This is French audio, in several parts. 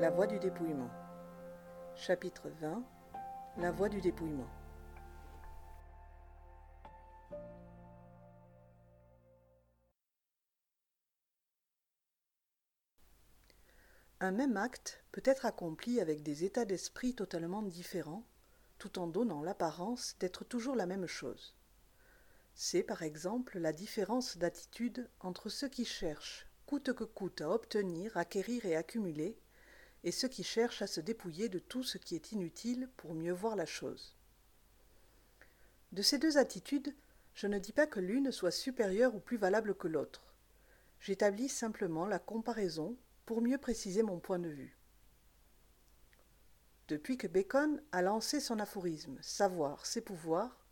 La voie du dépouillement Chapitre 20 La voie du dépouillement Un même acte peut être accompli avec des états d'esprit totalement différents, tout en donnant l'apparence d'être toujours la même chose. C'est par exemple la différence d'attitude entre ceux qui cherchent coûte que coûte à obtenir, acquérir et accumuler, et ceux qui cherchent à se dépouiller de tout ce qui est inutile pour mieux voir la chose. De ces deux attitudes, je ne dis pas que l'une soit supérieure ou plus valable que l'autre. J'établis simplement la comparaison pour mieux préciser mon point de vue. Depuis que Bacon a lancé son aphorisme Savoir, c'est pouvoir,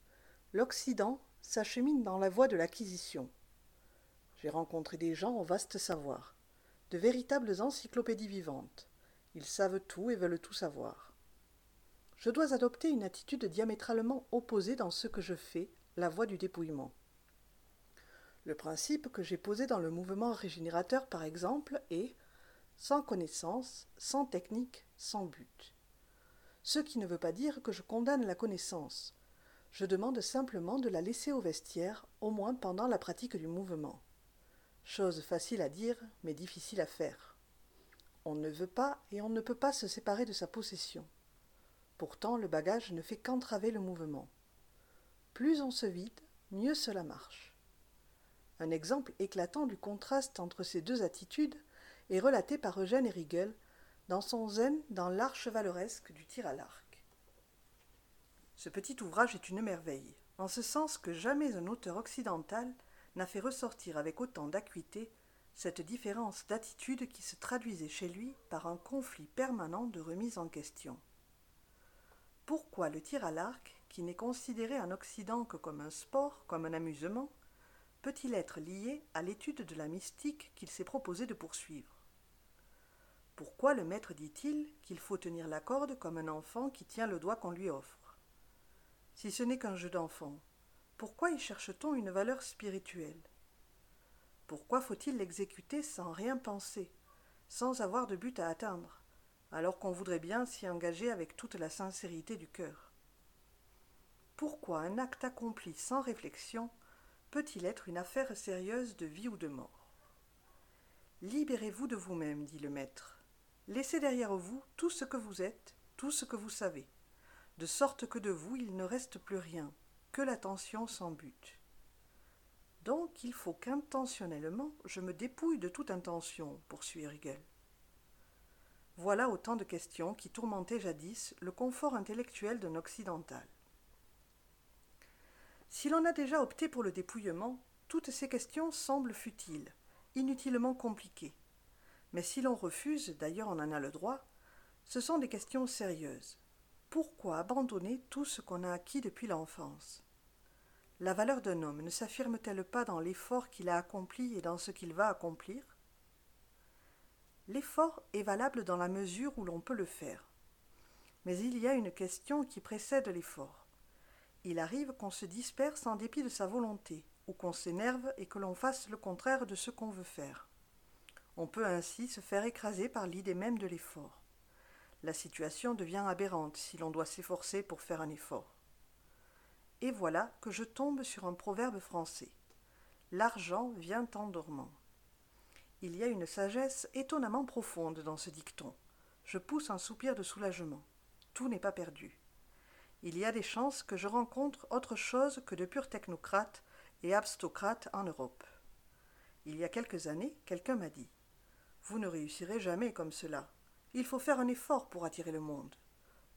l'Occident s'achemine dans la voie de l'acquisition. J'ai rencontré des gens au vaste savoir, de véritables encyclopédies vivantes. Ils savent tout et veulent tout savoir. Je dois adopter une attitude diamétralement opposée dans ce que je fais, la voie du dépouillement. Le principe que j'ai posé dans le mouvement régénérateur, par exemple, est sans connaissance, sans technique, sans but. Ce qui ne veut pas dire que je condamne la connaissance. Je demande simplement de la laisser au vestiaire, au moins pendant la pratique du mouvement. Chose facile à dire, mais difficile à faire. On ne veut pas et on ne peut pas se séparer de sa possession. Pourtant, le bagage ne fait qu'entraver le mouvement. Plus on se vide, mieux cela marche. Un exemple éclatant du contraste entre ces deux attitudes est relaté par Eugène Erigel dans son zen dans l'art chevaleresque du tir à l'arc. Ce petit ouvrage est une merveille, en ce sens que jamais un auteur occidental n'a fait ressortir avec autant d'acuité cette différence d'attitude qui se traduisait chez lui par un conflit permanent de remise en question. Pourquoi le tir à l'arc, qui n'est considéré en Occident que comme un sport, comme un amusement, peut-il être lié à l'étude de la mystique qu'il s'est proposé de poursuivre? Pourquoi le maître dit-il qu'il faut tenir la corde comme un enfant qui tient le doigt qu'on lui offre? Si ce n'est qu'un jeu d'enfant, pourquoi y cherche-t-on une valeur spirituelle? Pourquoi faut-il l'exécuter sans rien penser, sans avoir de but à atteindre, alors qu'on voudrait bien s'y engager avec toute la sincérité du cœur? Pourquoi un acte accompli sans réflexion peut-il être une affaire sérieuse de vie ou de mort? Libérez-vous de vous-même, dit le maître. Laissez derrière vous tout ce que vous êtes, tout ce que vous savez, de sorte que de vous il ne reste plus rien, que l'attention sans but. Donc il faut qu'intentionnellement je me dépouille de toute intention, poursuit Hegel. Voilà autant de questions qui tourmentaient jadis le confort intellectuel d'un occidental. Si l'on a déjà opté pour le dépouillement, toutes ces questions semblent futiles, inutilement compliquées. Mais si l'on refuse, d'ailleurs on en a le droit, ce sont des questions sérieuses. Pourquoi abandonner tout ce qu'on a acquis depuis l'enfance? La valeur d'un homme ne s'affirme-t-elle pas dans l'effort qu'il a accompli et dans ce qu'il va accomplir? L'effort est valable dans la mesure où l'on peut le faire. Mais il y a une question qui précède l'effort. Il arrive qu'on se disperse en dépit de sa volonté, ou qu'on s'énerve et que l'on fasse le contraire de ce qu'on veut faire. On peut ainsi se faire écraser par l'idée même de l'effort la situation devient aberrante si l'on doit s'efforcer pour faire un effort. Et voilà que je tombe sur un proverbe français. L'argent vient en dormant. Il y a une sagesse étonnamment profonde dans ce dicton. Je pousse un soupir de soulagement. Tout n'est pas perdu. Il y a des chances que je rencontre autre chose que de purs technocrates et abstocrates en Europe. Il y a quelques années, quelqu'un m'a dit Vous ne réussirez jamais comme cela. Il faut faire un effort pour attirer le monde.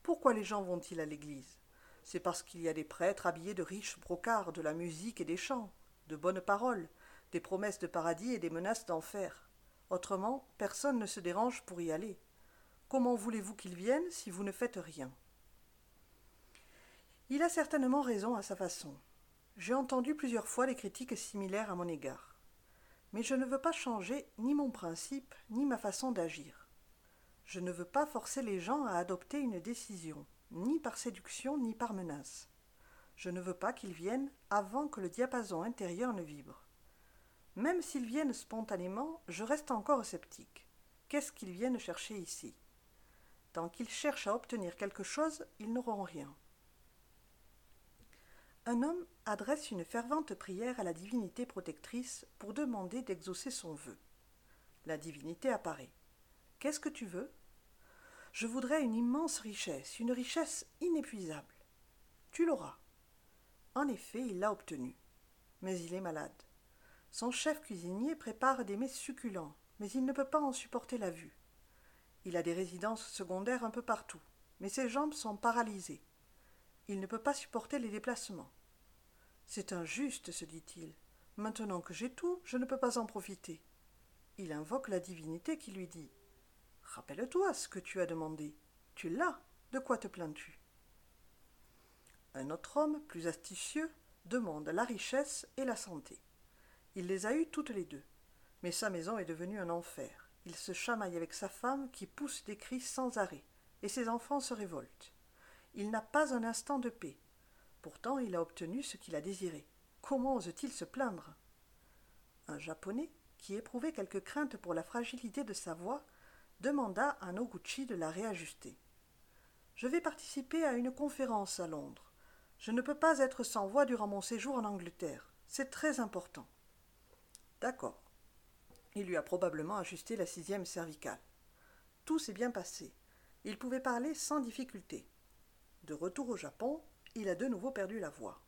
Pourquoi les gens vont-ils à l'église? C'est parce qu'il y a des prêtres habillés de riches brocards, de la musique et des chants, de bonnes paroles, des promesses de paradis et des menaces d'enfer. Autrement, personne ne se dérange pour y aller. Comment voulez-vous qu'ils viennent si vous ne faites rien? Il a certainement raison à sa façon. J'ai entendu plusieurs fois des critiques similaires à mon égard. Mais je ne veux pas changer ni mon principe, ni ma façon d'agir. Je ne veux pas forcer les gens à adopter une décision, ni par séduction ni par menace. Je ne veux pas qu'ils viennent avant que le diapason intérieur ne vibre. Même s'ils viennent spontanément, je reste encore sceptique. qu'est-ce qu'ils viennent chercher ici? Tant qu'ils cherchent à obtenir quelque chose, ils n'auront rien. Un homme adresse une fervente prière à la divinité protectrice pour demander d'exaucer son vœu. La divinité apparaît. Qu'est-ce que tu veux? Je voudrais une immense richesse, une richesse inépuisable. Tu l'auras. En effet, il l'a obtenue. Mais il est malade. Son chef cuisinier prépare des mets succulents, mais il ne peut pas en supporter la vue. Il a des résidences secondaires un peu partout, mais ses jambes sont paralysées. Il ne peut pas supporter les déplacements. C'est injuste, se dit-il. Maintenant que j'ai tout, je ne peux pas en profiter. Il invoque la divinité qui lui dit Rappelle-toi ce que tu as demandé. Tu l'as. De quoi te plains-tu? Un autre homme, plus astucieux, demande la richesse et la santé. Il les a eues toutes les deux. Mais sa maison est devenue un enfer. Il se chamaille avec sa femme qui pousse des cris sans arrêt, et ses enfants se révoltent. Il n'a pas un instant de paix. Pourtant, il a obtenu ce qu'il a désiré. Comment ose-t-il se plaindre? Un Japonais, qui éprouvait quelque crainte pour la fragilité de sa voix, demanda à Noguchi de la réajuster. Je vais participer à une conférence à Londres. Je ne peux pas être sans voix durant mon séjour en Angleterre. C'est très important. D'accord. Il lui a probablement ajusté la sixième cervicale. Tout s'est bien passé. Il pouvait parler sans difficulté. De retour au Japon, il a de nouveau perdu la voix.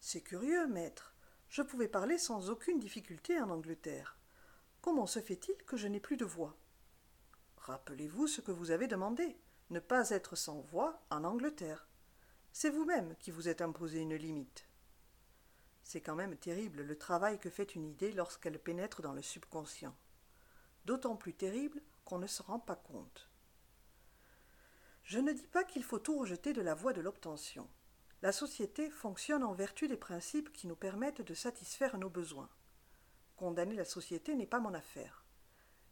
C'est curieux, maître. Je pouvais parler sans aucune difficulté en Angleterre. Comment se fait-il que je n'ai plus de voix? Rappelez-vous ce que vous avez demandé ne pas être sans voix en Angleterre. C'est vous-même qui vous êtes imposé une limite. C'est quand même terrible le travail que fait une idée lorsqu'elle pénètre dans le subconscient. D'autant plus terrible qu'on ne se rend pas compte. Je ne dis pas qu'il faut tout rejeter de la voie de l'obtention. La société fonctionne en vertu des principes qui nous permettent de satisfaire nos besoins. Condamner la société n'est pas mon affaire.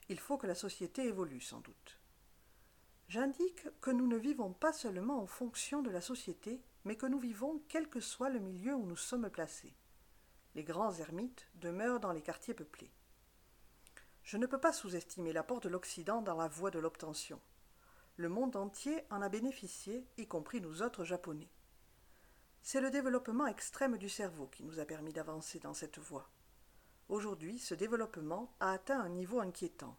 Il faut que la société évolue sans doute. J'indique que nous ne vivons pas seulement en fonction de la société, mais que nous vivons quel que soit le milieu où nous sommes placés. Les grands ermites demeurent dans les quartiers peuplés. Je ne peux pas sous-estimer l'apport de l'Occident dans la voie de l'obtention. Le monde entier en a bénéficié, y compris nous autres Japonais. C'est le développement extrême du cerveau qui nous a permis d'avancer dans cette voie. Aujourd'hui, ce développement a atteint un niveau inquiétant.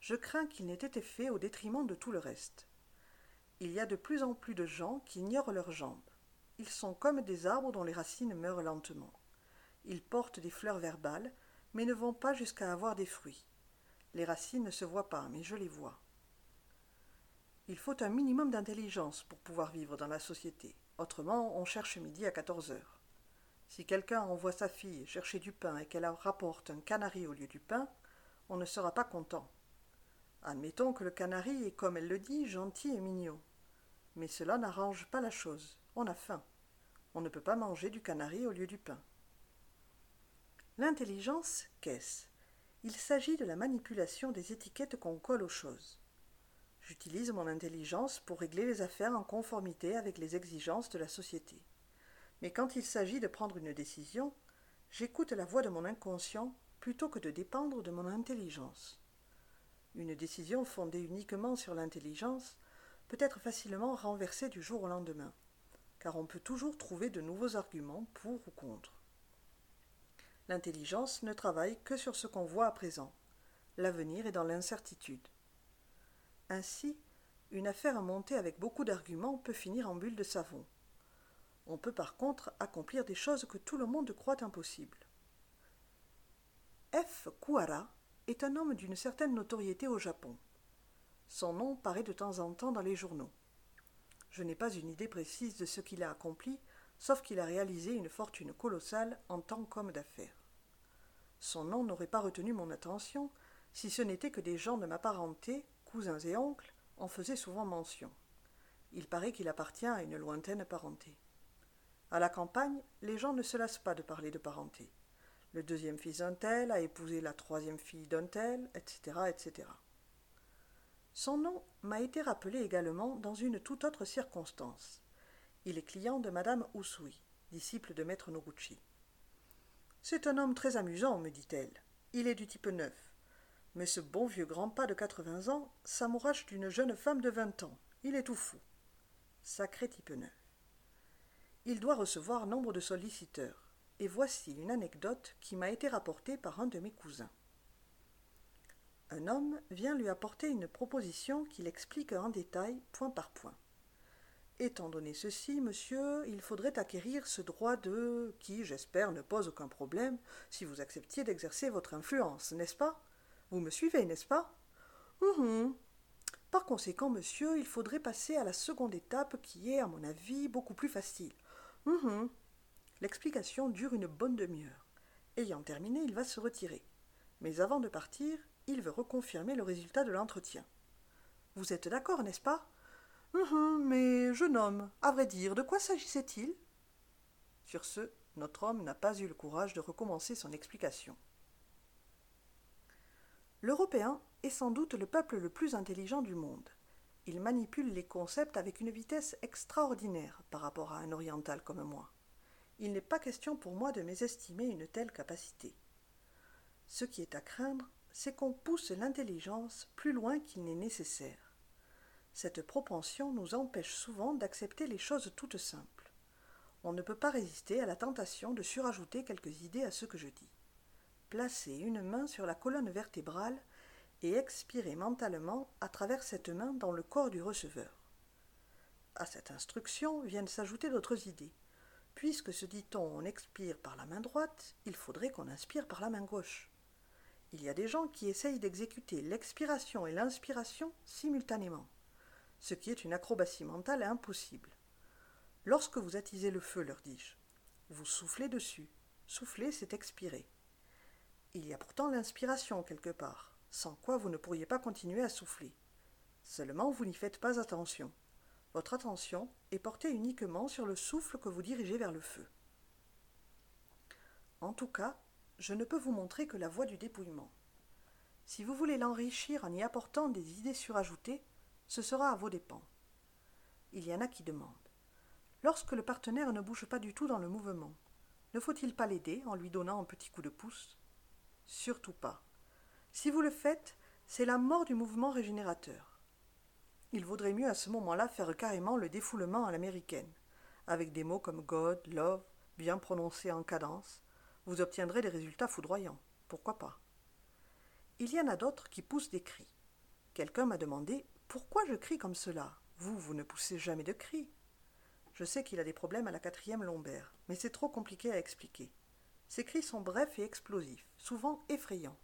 Je crains qu'il n'ait été fait au détriment de tout le reste. Il y a de plus en plus de gens qui ignorent leurs jambes. Ils sont comme des arbres dont les racines meurent lentement. Ils portent des fleurs verbales, mais ne vont pas jusqu'à avoir des fruits. Les racines ne se voient pas, mais je les vois. Il faut un minimum d'intelligence pour pouvoir vivre dans la société. Autrement, on cherche midi à quatorze heures. Si quelqu'un envoie sa fille chercher du pain et qu'elle rapporte un canari au lieu du pain, on ne sera pas content. Admettons que le canari est, comme elle le dit, gentil et mignon. Mais cela n'arrange pas la chose. On a faim. On ne peut pas manger du canari au lieu du pain. L'intelligence, qu'est-ce? Il s'agit de la manipulation des étiquettes qu'on colle aux choses. J'utilise mon intelligence pour régler les affaires en conformité avec les exigences de la société. Mais quand il s'agit de prendre une décision, j'écoute la voix de mon inconscient plutôt que de dépendre de mon intelligence. Une décision fondée uniquement sur l'intelligence peut être facilement renversée du jour au lendemain, car on peut toujours trouver de nouveaux arguments pour ou contre. L'intelligence ne travaille que sur ce qu'on voit à présent. L'avenir est dans l'incertitude. Ainsi, une affaire montée avec beaucoup d'arguments peut finir en bulle de savon. On peut par contre accomplir des choses que tout le monde croit impossibles. F. Kuara est un homme d'une certaine notoriété au Japon. Son nom paraît de temps en temps dans les journaux. Je n'ai pas une idée précise de ce qu'il a accompli, sauf qu'il a réalisé une fortune colossale en tant qu'homme d'affaires. Son nom n'aurait pas retenu mon attention si ce n'était que des gens de ma parenté cousins et oncles en faisaient souvent mention. Il paraît qu'il appartient à une lointaine parenté. À la campagne, les gens ne se lassent pas de parler de parenté. Le deuxième fils d'un tel a épousé la troisième fille d'un tel, etc., etc. Son nom m'a été rappelé également dans une toute autre circonstance. Il est client de Madame Usui, disciple de Maître Noguchi. C'est un homme très amusant, me dit-elle. Il est du type neuf. Mais ce bon vieux grand-pas de quatre-vingts ans s'amourache d'une jeune femme de vingt ans. Il est tout fou. Sacré type neuf. Il doit recevoir nombre de solliciteurs. Et voici une anecdote qui m'a été rapportée par un de mes cousins. Un homme vient lui apporter une proposition qu'il explique en détail, point par point. Étant donné ceci, monsieur, il faudrait acquérir ce droit de qui, j'espère, ne pose aucun problème si vous acceptiez d'exercer votre influence, n'est-ce pas? Vous me suivez, n'est-ce pas? Hum Par conséquent, monsieur, il faudrait passer à la seconde étape qui est, à mon avis, beaucoup plus facile. Hum L'explication dure une bonne demi-heure. Ayant terminé, il va se retirer. Mais avant de partir, il veut reconfirmer le résultat de l'entretien. Vous êtes d'accord, n'est-ce pas? Hum, mais jeune homme, à vrai dire, de quoi s'agissait-il? Sur ce, notre homme n'a pas eu le courage de recommencer son explication. L'Européen est sans doute le peuple le plus intelligent du monde. Il manipule les concepts avec une vitesse extraordinaire par rapport à un oriental comme moi. Il n'est pas question pour moi de mésestimer une telle capacité. Ce qui est à craindre, c'est qu'on pousse l'intelligence plus loin qu'il n'est nécessaire. Cette propension nous empêche souvent d'accepter les choses toutes simples. On ne peut pas résister à la tentation de surajouter quelques idées à ce que je dis. Placer une main sur la colonne vertébrale et expirer mentalement à travers cette main dans le corps du receveur. À cette instruction viennent s'ajouter d'autres idées. Puisque se dit-on on expire par la main droite, il faudrait qu'on inspire par la main gauche. Il y a des gens qui essayent d'exécuter l'expiration et l'inspiration simultanément ce qui est une acrobatie mentale impossible. Lorsque vous attisez le feu, leur dis-je, vous soufflez dessus. Souffler, c'est expirer. Il y a pourtant l'inspiration quelque part, sans quoi vous ne pourriez pas continuer à souffler. Seulement, vous n'y faites pas attention. Votre attention est portée uniquement sur le souffle que vous dirigez vers le feu. En tout cas, je ne peux vous montrer que la voie du dépouillement. Si vous voulez l'enrichir en y apportant des idées surajoutées, ce sera à vos dépens. Il y en a qui demandent. Lorsque le partenaire ne bouge pas du tout dans le mouvement, ne faut-il pas l'aider en lui donnant un petit coup de pouce? Surtout pas. Si vous le faites, c'est la mort du mouvement régénérateur. Il vaudrait mieux à ce moment-là faire carrément le défoulement à l'américaine, avec des mots comme God, love, bien prononcés en cadence. Vous obtiendrez des résultats foudroyants. Pourquoi pas? Il y en a d'autres qui poussent des cris. Quelqu'un m'a demandé pourquoi je crie comme cela? Vous, vous ne poussez jamais de cris. Je sais qu'il a des problèmes à la quatrième lombaire, mais c'est trop compliqué à expliquer. Ces cris sont brefs et explosifs, souvent effrayants.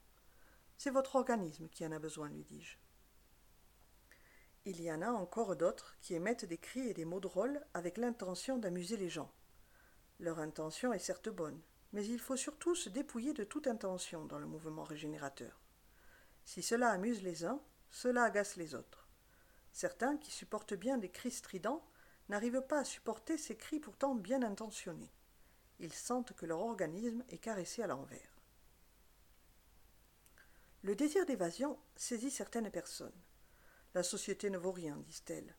C'est votre organisme qui en a besoin, lui dis-je. Il y en a encore d'autres qui émettent des cris et des mots drôles avec l'intention d'amuser les gens. Leur intention est certes bonne, mais il faut surtout se dépouiller de toute intention dans le mouvement régénérateur. Si cela amuse les uns, cela agace les autres. Certains, qui supportent bien des cris stridents, n'arrivent pas à supporter ces cris pourtant bien intentionnés. Ils sentent que leur organisme est caressé à l'envers. Le désir d'évasion saisit certaines personnes. La société ne vaut rien, disent-elles.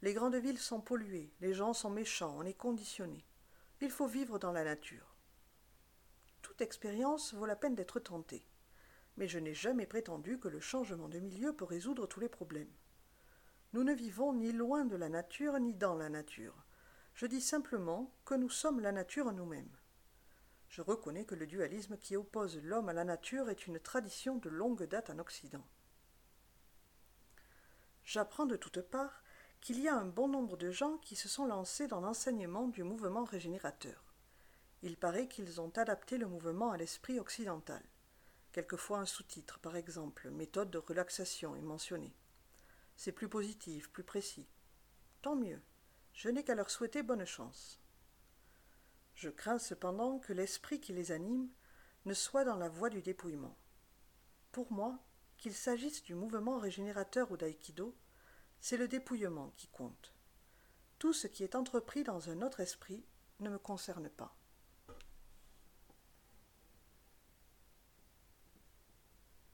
Les grandes villes sont polluées, les gens sont méchants, on est conditionné. Il faut vivre dans la nature. Toute expérience vaut la peine d'être tentée. Mais je n'ai jamais prétendu que le changement de milieu peut résoudre tous les problèmes. Nous ne vivons ni loin de la nature ni dans la nature. Je dis simplement que nous sommes la nature nous-mêmes. Je reconnais que le dualisme qui oppose l'homme à la nature est une tradition de longue date en Occident. J'apprends de toutes parts qu'il y a un bon nombre de gens qui se sont lancés dans l'enseignement du mouvement régénérateur. Il paraît qu'ils ont adapté le mouvement à l'esprit occidental. Quelquefois un sous-titre, par exemple, méthode de relaxation est mentionné. C'est plus positif, plus précis. Tant mieux. Je n'ai qu'à leur souhaiter bonne chance. Je crains cependant que l'esprit qui les anime ne soit dans la voie du dépouillement. Pour moi, qu'il s'agisse du mouvement régénérateur ou d'aïkido, c'est le dépouillement qui compte. Tout ce qui est entrepris dans un autre esprit ne me concerne pas.